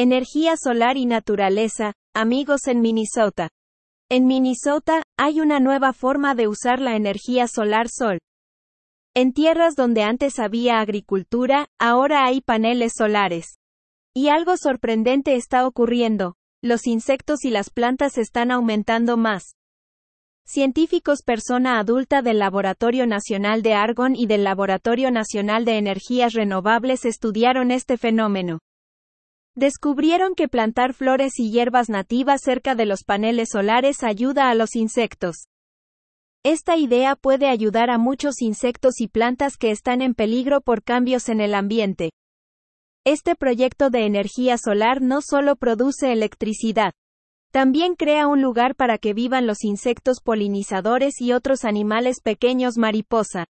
Energía solar y naturaleza, amigos en Minnesota. En Minnesota, hay una nueva forma de usar la energía solar sol. En tierras donde antes había agricultura, ahora hay paneles solares. Y algo sorprendente está ocurriendo. Los insectos y las plantas están aumentando más. Científicos persona adulta del Laboratorio Nacional de Argon y del Laboratorio Nacional de Energías Renovables estudiaron este fenómeno. Descubrieron que plantar flores y hierbas nativas cerca de los paneles solares ayuda a los insectos. Esta idea puede ayudar a muchos insectos y plantas que están en peligro por cambios en el ambiente. Este proyecto de energía solar no solo produce electricidad, también crea un lugar para que vivan los insectos polinizadores y otros animales pequeños mariposa.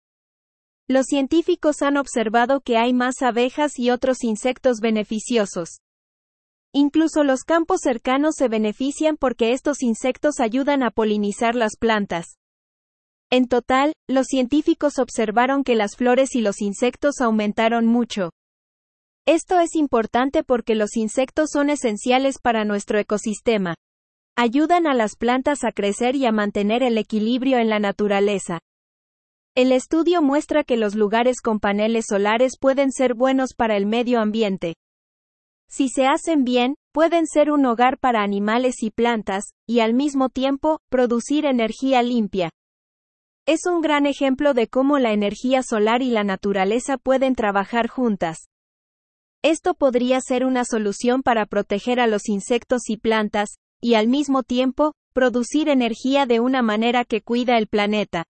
Los científicos han observado que hay más abejas y otros insectos beneficiosos. Incluso los campos cercanos se benefician porque estos insectos ayudan a polinizar las plantas. En total, los científicos observaron que las flores y los insectos aumentaron mucho. Esto es importante porque los insectos son esenciales para nuestro ecosistema. Ayudan a las plantas a crecer y a mantener el equilibrio en la naturaleza. El estudio muestra que los lugares con paneles solares pueden ser buenos para el medio ambiente. Si se hacen bien, pueden ser un hogar para animales y plantas, y al mismo tiempo, producir energía limpia. Es un gran ejemplo de cómo la energía solar y la naturaleza pueden trabajar juntas. Esto podría ser una solución para proteger a los insectos y plantas, y al mismo tiempo, producir energía de una manera que cuida el planeta.